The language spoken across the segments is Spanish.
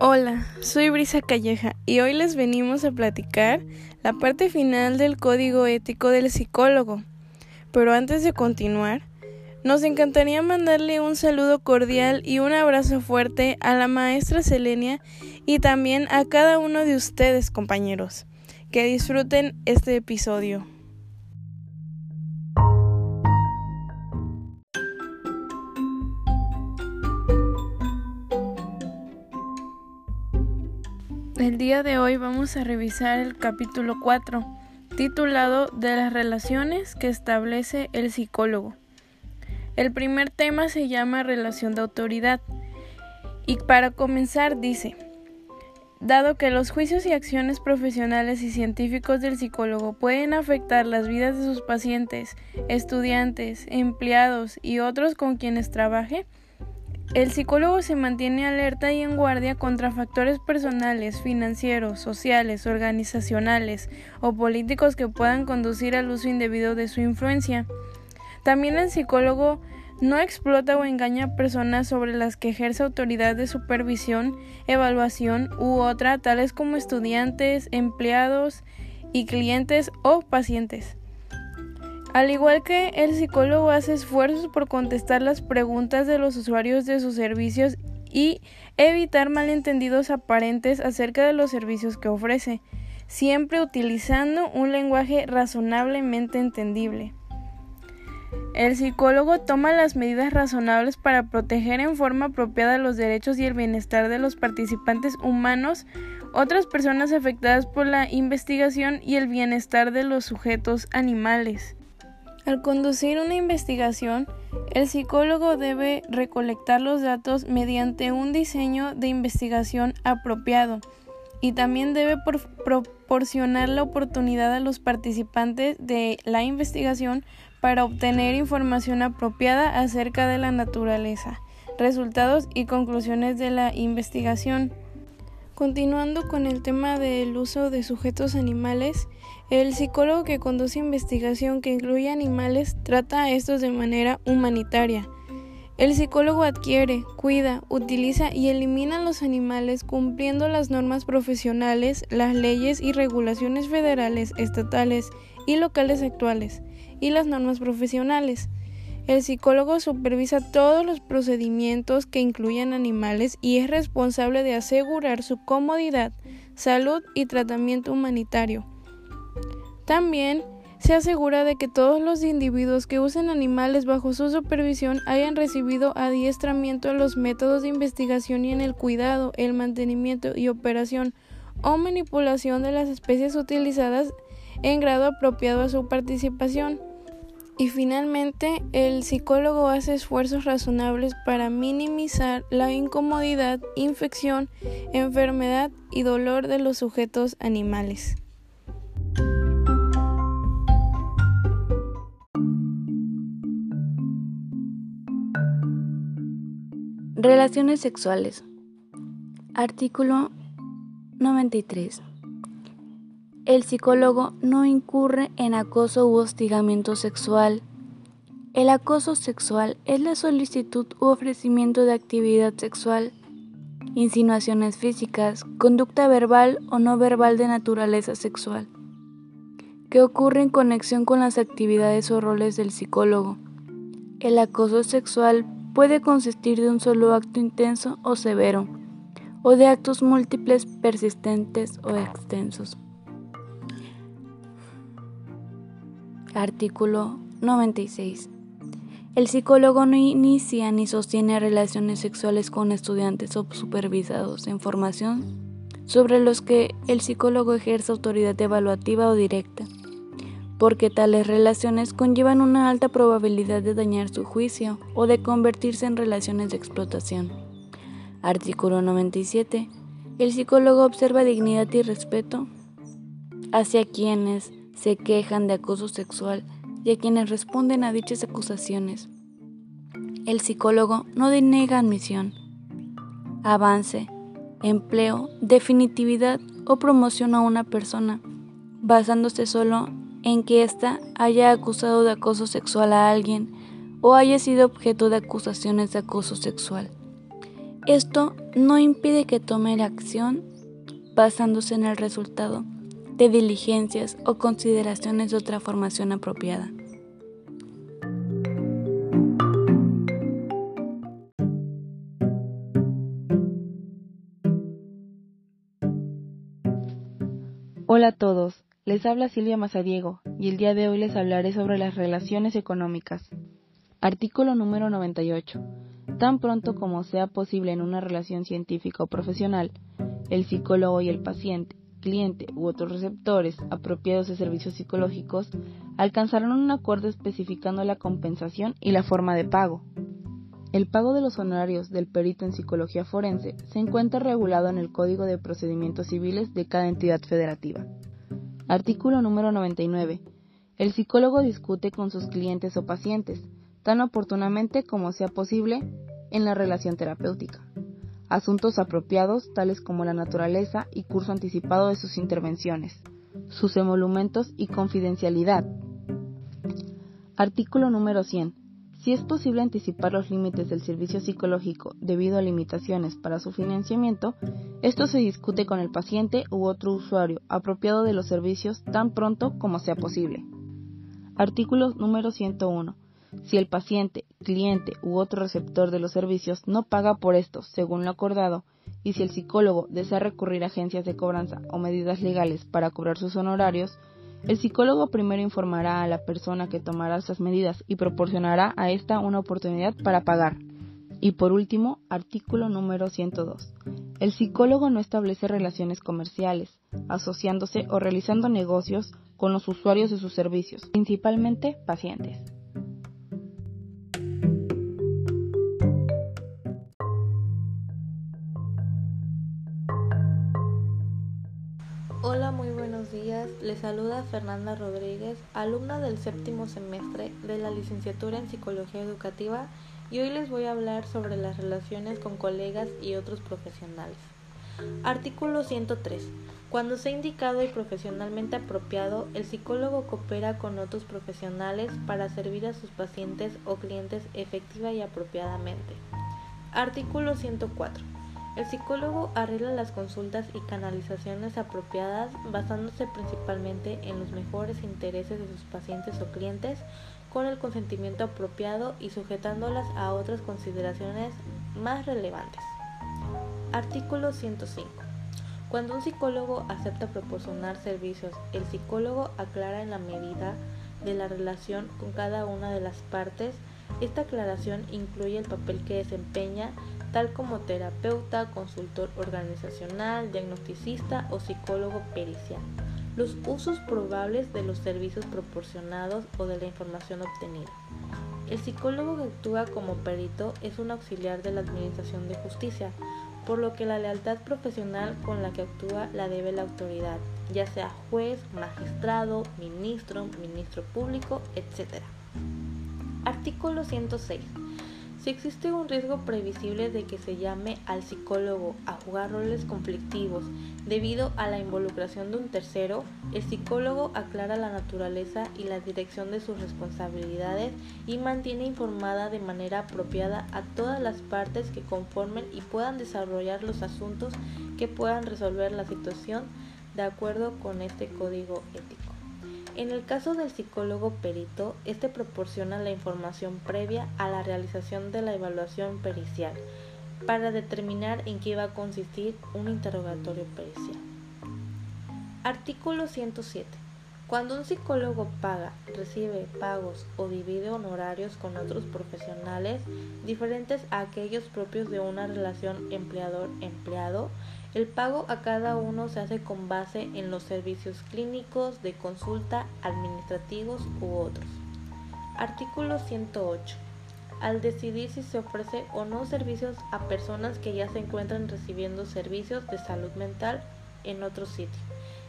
Hola, soy Brisa Calleja y hoy les venimos a platicar la parte final del código ético del psicólogo. Pero antes de continuar, nos encantaría mandarle un saludo cordial y un abrazo fuerte a la maestra Selenia y también a cada uno de ustedes, compañeros. Que disfruten este episodio. El día de hoy vamos a revisar el capítulo 4, titulado De las relaciones que establece el psicólogo. El primer tema se llama relación de autoridad y para comenzar dice, Dado que los juicios y acciones profesionales y científicos del psicólogo pueden afectar las vidas de sus pacientes, estudiantes, empleados y otros con quienes trabaje, el psicólogo se mantiene alerta y en guardia contra factores personales, financieros, sociales, organizacionales o políticos que puedan conducir al uso indebido de su influencia. También el psicólogo no explota o engaña a personas sobre las que ejerce autoridad de supervisión, evaluación u otra, tales como estudiantes, empleados y clientes o pacientes. Al igual que el psicólogo hace esfuerzos por contestar las preguntas de los usuarios de sus servicios y evitar malentendidos aparentes acerca de los servicios que ofrece, siempre utilizando un lenguaje razonablemente entendible. El psicólogo toma las medidas razonables para proteger en forma apropiada los derechos y el bienestar de los participantes humanos, otras personas afectadas por la investigación y el bienestar de los sujetos animales. Al conducir una investigación, el psicólogo debe recolectar los datos mediante un diseño de investigación apropiado y también debe proporcionar la oportunidad a los participantes de la investigación para obtener información apropiada acerca de la naturaleza, resultados y conclusiones de la investigación. Continuando con el tema del uso de sujetos animales, el psicólogo que conduce investigación que incluye animales trata a estos de manera humanitaria. El psicólogo adquiere, cuida, utiliza y elimina los animales cumpliendo las normas profesionales, las leyes y regulaciones federales, estatales y locales actuales, y las normas profesionales. El psicólogo supervisa todos los procedimientos que incluyan animales y es responsable de asegurar su comodidad, salud y tratamiento humanitario. También se asegura de que todos los individuos que usen animales bajo su supervisión hayan recibido adiestramiento en los métodos de investigación y en el cuidado, el mantenimiento y operación o manipulación de las especies utilizadas en grado apropiado a su participación. Y finalmente, el psicólogo hace esfuerzos razonables para minimizar la incomodidad, infección, enfermedad y dolor de los sujetos animales. Relaciones sexuales. Artículo 93. El psicólogo no incurre en acoso u hostigamiento sexual. El acoso sexual es la solicitud u ofrecimiento de actividad sexual, insinuaciones físicas, conducta verbal o no verbal de naturaleza sexual, que ocurre en conexión con las actividades o roles del psicólogo. El acoso sexual puede consistir de un solo acto intenso o severo, o de actos múltiples, persistentes o extensos. Artículo 96. El psicólogo no inicia ni sostiene relaciones sexuales con estudiantes o supervisados en formación sobre los que el psicólogo ejerce autoridad evaluativa o directa, porque tales relaciones conllevan una alta probabilidad de dañar su juicio o de convertirse en relaciones de explotación. Artículo 97. El psicólogo observa dignidad y respeto hacia quienes se quejan de acoso sexual y a quienes responden a dichas acusaciones. El psicólogo no denega admisión, avance, empleo, definitividad o promoción a una persona, basándose solo en que ésta haya acusado de acoso sexual a alguien o haya sido objeto de acusaciones de acoso sexual. Esto no impide que tome la acción basándose en el resultado de diligencias o consideraciones de otra formación apropiada. Hola a todos, les habla Silvia Mazadiego y el día de hoy les hablaré sobre las relaciones económicas. Artículo número 98. Tan pronto como sea posible en una relación científica o profesional, el psicólogo y el paciente, cliente u otros receptores apropiados de servicios psicológicos alcanzarán un acuerdo especificando la compensación y la forma de pago. El pago de los honorarios del perito en psicología forense se encuentra regulado en el Código de Procedimientos Civiles de cada entidad federativa. Artículo número 99. El psicólogo discute con sus clientes o pacientes, tan oportunamente como sea posible, en la relación terapéutica. Asuntos apropiados tales como la naturaleza y curso anticipado de sus intervenciones, sus emolumentos y confidencialidad. Artículo número 100. Si es posible anticipar los límites del servicio psicológico debido a limitaciones para su financiamiento, esto se discute con el paciente u otro usuario apropiado de los servicios tan pronto como sea posible. Artículo número 101. Si el paciente, cliente u otro receptor de los servicios no paga por estos según lo acordado, y si el psicólogo desea recurrir a agencias de cobranza o medidas legales para cobrar sus honorarios, el psicólogo primero informará a la persona que tomará esas medidas y proporcionará a ésta una oportunidad para pagar. Y por último, artículo número 102. El psicólogo no establece relaciones comerciales, asociándose o realizando negocios con los usuarios de sus servicios, principalmente pacientes. Hola, muy buenos días. Les saluda Fernanda Rodríguez, alumna del séptimo semestre de la licenciatura en Psicología Educativa y hoy les voy a hablar sobre las relaciones con colegas y otros profesionales. Artículo 103. Cuando sea indicado y profesionalmente apropiado, el psicólogo coopera con otros profesionales para servir a sus pacientes o clientes efectiva y apropiadamente. Artículo 104. El psicólogo arregla las consultas y canalizaciones apropiadas basándose principalmente en los mejores intereses de sus pacientes o clientes con el consentimiento apropiado y sujetándolas a otras consideraciones más relevantes. Artículo 105. Cuando un psicólogo acepta proporcionar servicios, el psicólogo aclara en la medida de la relación con cada una de las partes. Esta aclaración incluye el papel que desempeña tal como terapeuta, consultor organizacional, diagnosticista o psicólogo pericial, los usos probables de los servicios proporcionados o de la información obtenida. El psicólogo que actúa como perito es un auxiliar de la Administración de Justicia, por lo que la lealtad profesional con la que actúa la debe la autoridad, ya sea juez, magistrado, ministro, ministro público, etc. Artículo 106. Si existe un riesgo previsible de que se llame al psicólogo a jugar roles conflictivos debido a la involucración de un tercero, el psicólogo aclara la naturaleza y la dirección de sus responsabilidades y mantiene informada de manera apropiada a todas las partes que conformen y puedan desarrollar los asuntos que puedan resolver la situación de acuerdo con este código ético. En el caso del psicólogo perito, este proporciona la información previa a la realización de la evaluación pericial para determinar en qué va a consistir un interrogatorio pericial. Artículo 107. Cuando un psicólogo paga, recibe pagos o divide honorarios con otros profesionales diferentes a aquellos propios de una relación empleador-empleado, el pago a cada uno se hace con base en los servicios clínicos, de consulta, administrativos u otros. Artículo 108. Al decidir si se ofrece o no servicios a personas que ya se encuentran recibiendo servicios de salud mental en otro sitio.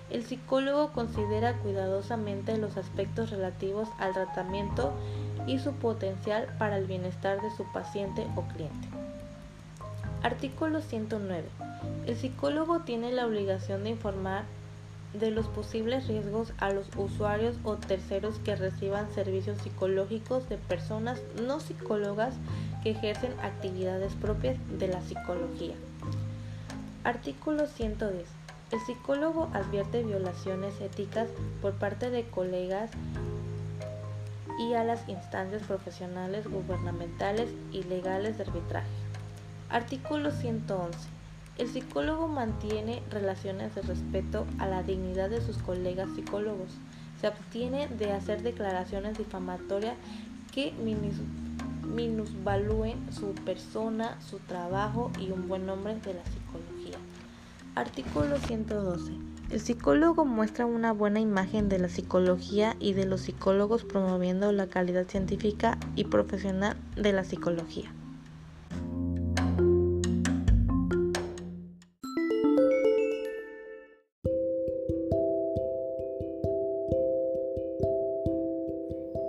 El psicólogo considera cuidadosamente los aspectos relativos al tratamiento y su potencial para el bienestar de su paciente o cliente. Artículo 109. El psicólogo tiene la obligación de informar de los posibles riesgos a los usuarios o terceros que reciban servicios psicológicos de personas no psicólogas que ejercen actividades propias de la psicología. Artículo 110. El psicólogo advierte violaciones éticas por parte de colegas y a las instancias profesionales, gubernamentales y legales de arbitraje. Artículo 111. El psicólogo mantiene relaciones de respeto a la dignidad de sus colegas psicólogos. Se abstiene de hacer declaraciones difamatorias que minusvalúen su persona, su trabajo y un buen nombre de la psicología. Artículo 112. El psicólogo muestra una buena imagen de la psicología y de los psicólogos promoviendo la calidad científica y profesional de la psicología.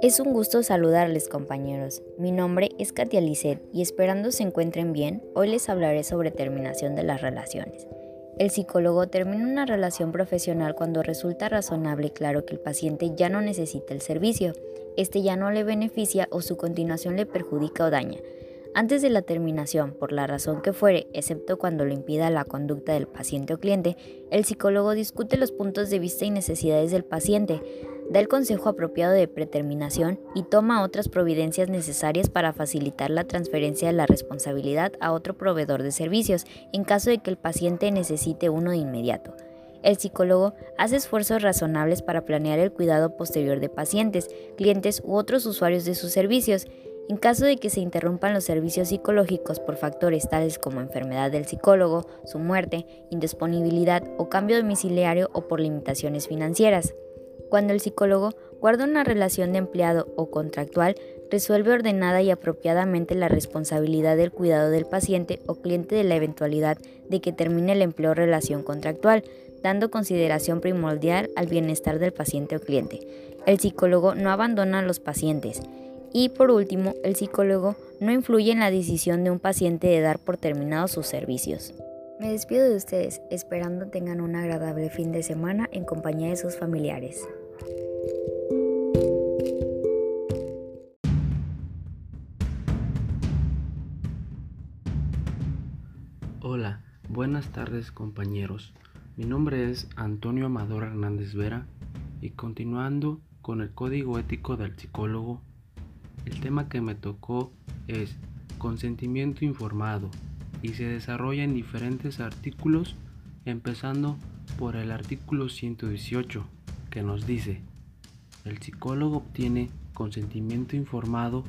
Es un gusto saludarles compañeros. Mi nombre es Katia Lisset y esperando se encuentren bien, hoy les hablaré sobre terminación de las relaciones. El psicólogo termina una relación profesional cuando resulta razonable y claro que el paciente ya no necesita el servicio, este ya no le beneficia o su continuación le perjudica o daña. Antes de la terminación, por la razón que fuere, excepto cuando lo impida la conducta del paciente o cliente, el psicólogo discute los puntos de vista y necesidades del paciente, da el consejo apropiado de preterminación y toma otras providencias necesarias para facilitar la transferencia de la responsabilidad a otro proveedor de servicios en caso de que el paciente necesite uno de inmediato. El psicólogo hace esfuerzos razonables para planear el cuidado posterior de pacientes, clientes u otros usuarios de sus servicios. En caso de que se interrumpan los servicios psicológicos por factores tales como enfermedad del psicólogo, su muerte, indisponibilidad o cambio domiciliario o por limitaciones financieras. Cuando el psicólogo guarda una relación de empleado o contractual, resuelve ordenada y apropiadamente la responsabilidad del cuidado del paciente o cliente de la eventualidad de que termine el empleo o relación contractual, dando consideración primordial al bienestar del paciente o cliente. El psicólogo no abandona a los pacientes. Y por último, el psicólogo no influye en la decisión de un paciente de dar por terminados sus servicios. Me despido de ustedes, esperando tengan un agradable fin de semana en compañía de sus familiares. Hola, buenas tardes compañeros. Mi nombre es Antonio Amador Hernández Vera y continuando con el código ético del psicólogo, el tema que me tocó es consentimiento informado y se desarrolla en diferentes artículos empezando por el artículo 118 que nos dice el psicólogo obtiene consentimiento informado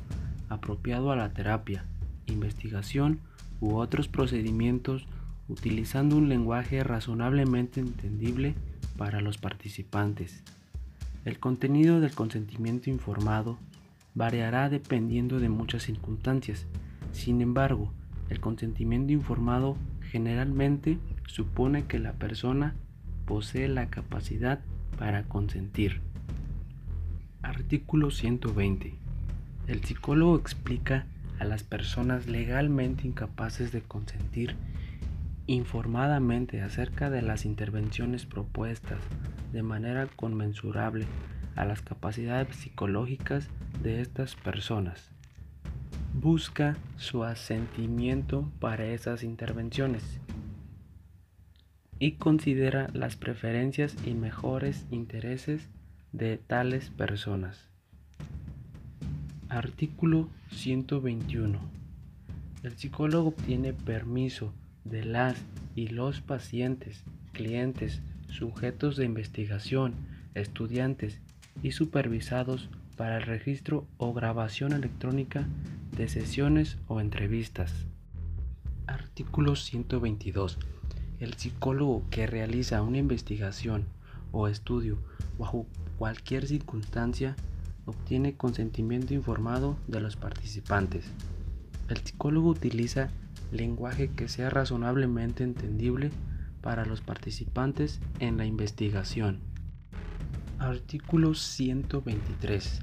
apropiado a la terapia, investigación u otros procedimientos utilizando un lenguaje razonablemente entendible para los participantes. El contenido del consentimiento informado variará dependiendo de muchas circunstancias. Sin embargo, el consentimiento informado generalmente supone que la persona posee la capacidad para consentir. Artículo 120. El psicólogo explica a las personas legalmente incapaces de consentir informadamente acerca de las intervenciones propuestas de manera conmensurable a las capacidades psicológicas de estas personas. Busca su asentimiento para esas intervenciones y considera las preferencias y mejores intereses de tales personas. Artículo 121. El psicólogo obtiene permiso de las y los pacientes, clientes, sujetos de investigación, estudiantes y supervisados para el registro o grabación electrónica de sesiones o entrevistas. Artículo 122. El psicólogo que realiza una investigación o estudio bajo cualquier circunstancia obtiene consentimiento informado de los participantes. El psicólogo utiliza lenguaje que sea razonablemente entendible para los participantes en la investigación. Artículo 123.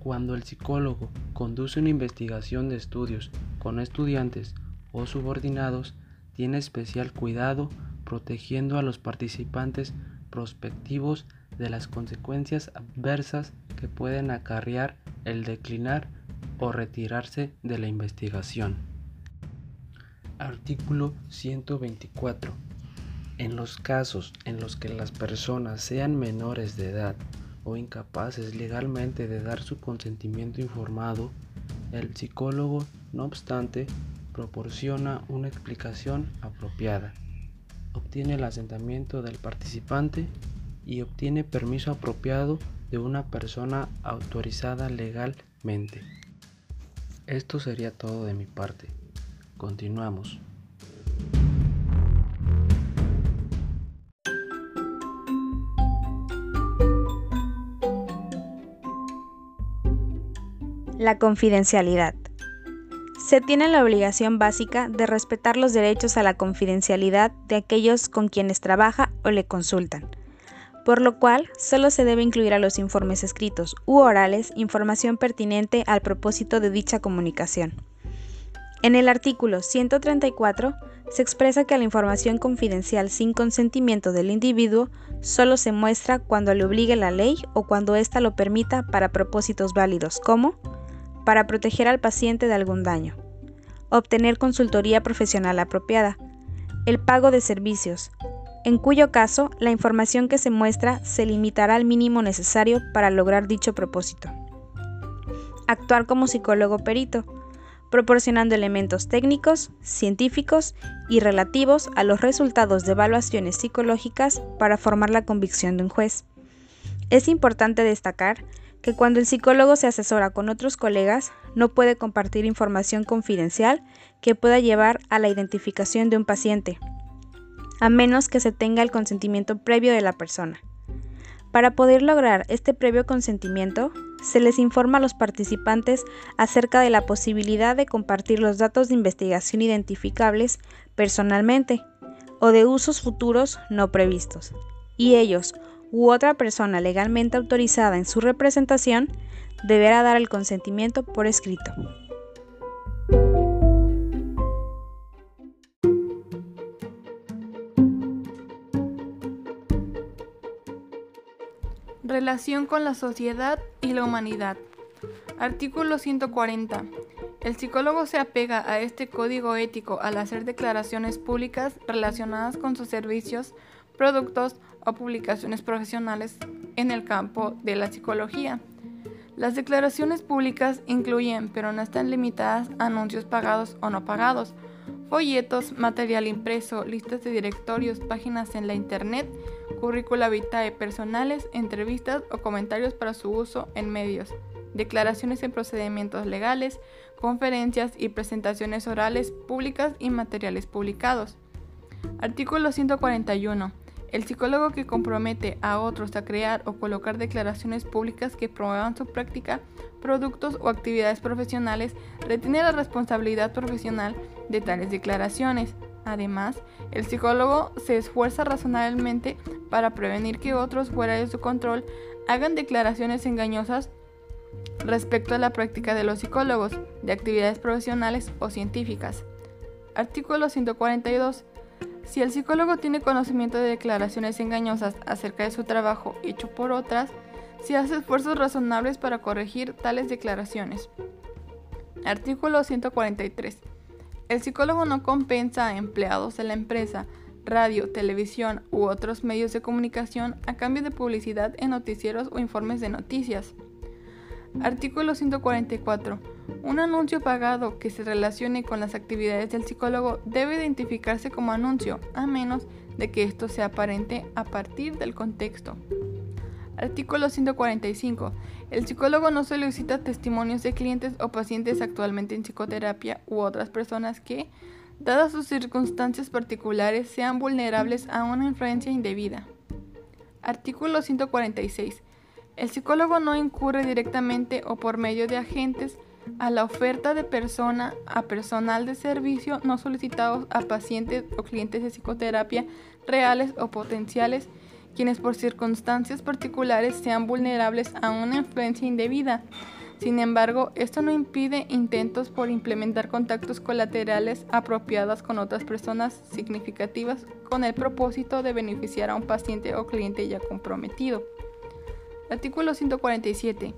Cuando el psicólogo conduce una investigación de estudios con estudiantes o subordinados, tiene especial cuidado protegiendo a los participantes prospectivos de las consecuencias adversas que pueden acarrear el declinar o retirarse de la investigación. Artículo 124. En los casos en los que las personas sean menores de edad o incapaces legalmente de dar su consentimiento informado, el psicólogo, no obstante, proporciona una explicación apropiada, obtiene el asentamiento del participante y obtiene permiso apropiado de una persona autorizada legalmente. Esto sería todo de mi parte. Continuamos. La confidencialidad. Se tiene la obligación básica de respetar los derechos a la confidencialidad de aquellos con quienes trabaja o le consultan, por lo cual solo se debe incluir a los informes escritos u orales información pertinente al propósito de dicha comunicación. En el artículo 134 se expresa que la información confidencial sin consentimiento del individuo solo se muestra cuando le obligue la ley o cuando ésta lo permita para propósitos válidos como para proteger al paciente de algún daño, obtener consultoría profesional apropiada, el pago de servicios, en cuyo caso la información que se muestra se limitará al mínimo necesario para lograr dicho propósito. Actuar como psicólogo perito, proporcionando elementos técnicos, científicos y relativos a los resultados de evaluaciones psicológicas para formar la convicción de un juez. Es importante destacar que cuando el psicólogo se asesora con otros colegas, no puede compartir información confidencial que pueda llevar a la identificación de un paciente, a menos que se tenga el consentimiento previo de la persona. Para poder lograr este previo consentimiento, se les informa a los participantes acerca de la posibilidad de compartir los datos de investigación identificables personalmente o de usos futuros no previstos, y ellos u otra persona legalmente autorizada en su representación deberá dar el consentimiento por escrito. Relación con la sociedad y la humanidad. Artículo 140. El psicólogo se apega a este código ético al hacer declaraciones públicas relacionadas con sus servicios, productos o publicaciones profesionales en el campo de la psicología. Las declaraciones públicas incluyen, pero no están limitadas, anuncios pagados o no pagados, folletos, material impreso, listas de directorios, páginas en la Internet, currícula vitae personales, entrevistas o comentarios para su uso en medios, declaraciones en procedimientos legales, conferencias y presentaciones orales públicas y materiales publicados. Artículo 141. El psicólogo que compromete a otros a crear o colocar declaraciones públicas que promuevan su práctica, productos o actividades profesionales retiene la responsabilidad profesional de tales declaraciones. Además, el psicólogo se esfuerza razonablemente para prevenir que otros fuera de su control hagan declaraciones engañosas respecto a la práctica de los psicólogos, de actividades profesionales o científicas. Artículo 142. Si el psicólogo tiene conocimiento de declaraciones engañosas acerca de su trabajo hecho por otras, se hace esfuerzos razonables para corregir tales declaraciones. Artículo 143. El psicólogo no compensa a empleados de la empresa, radio, televisión u otros medios de comunicación a cambio de publicidad en noticieros o informes de noticias. Artículo 144. Un anuncio pagado que se relacione con las actividades del psicólogo debe identificarse como anuncio, a menos de que esto sea aparente a partir del contexto. Artículo 145. El psicólogo no solicita testimonios de clientes o pacientes actualmente en psicoterapia u otras personas que, dadas sus circunstancias particulares, sean vulnerables a una influencia indebida. Artículo 146. El psicólogo no incurre directamente o por medio de agentes a la oferta de persona a personal de servicio no solicitados a pacientes o clientes de psicoterapia reales o potenciales, quienes por circunstancias particulares sean vulnerables a una influencia indebida, Sin embargo, esto no impide intentos por implementar contactos colaterales apropiados con otras personas significativas con el propósito de beneficiar a un paciente o cliente ya comprometido. Artículo 147.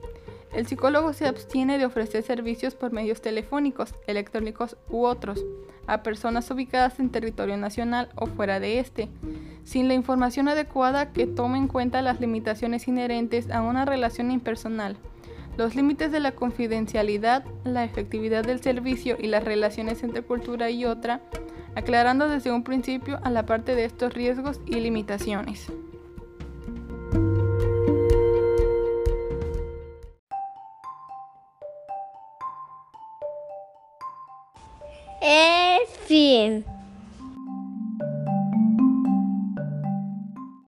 El psicólogo se abstiene de ofrecer servicios por medios telefónicos, electrónicos u otros a personas ubicadas en territorio nacional o fuera de este, sin la información adecuada que tome en cuenta las limitaciones inherentes a una relación impersonal, los límites de la confidencialidad, la efectividad del servicio y las relaciones entre cultura y otra, aclarando desde un principio a la parte de estos riesgos y limitaciones. Es fin.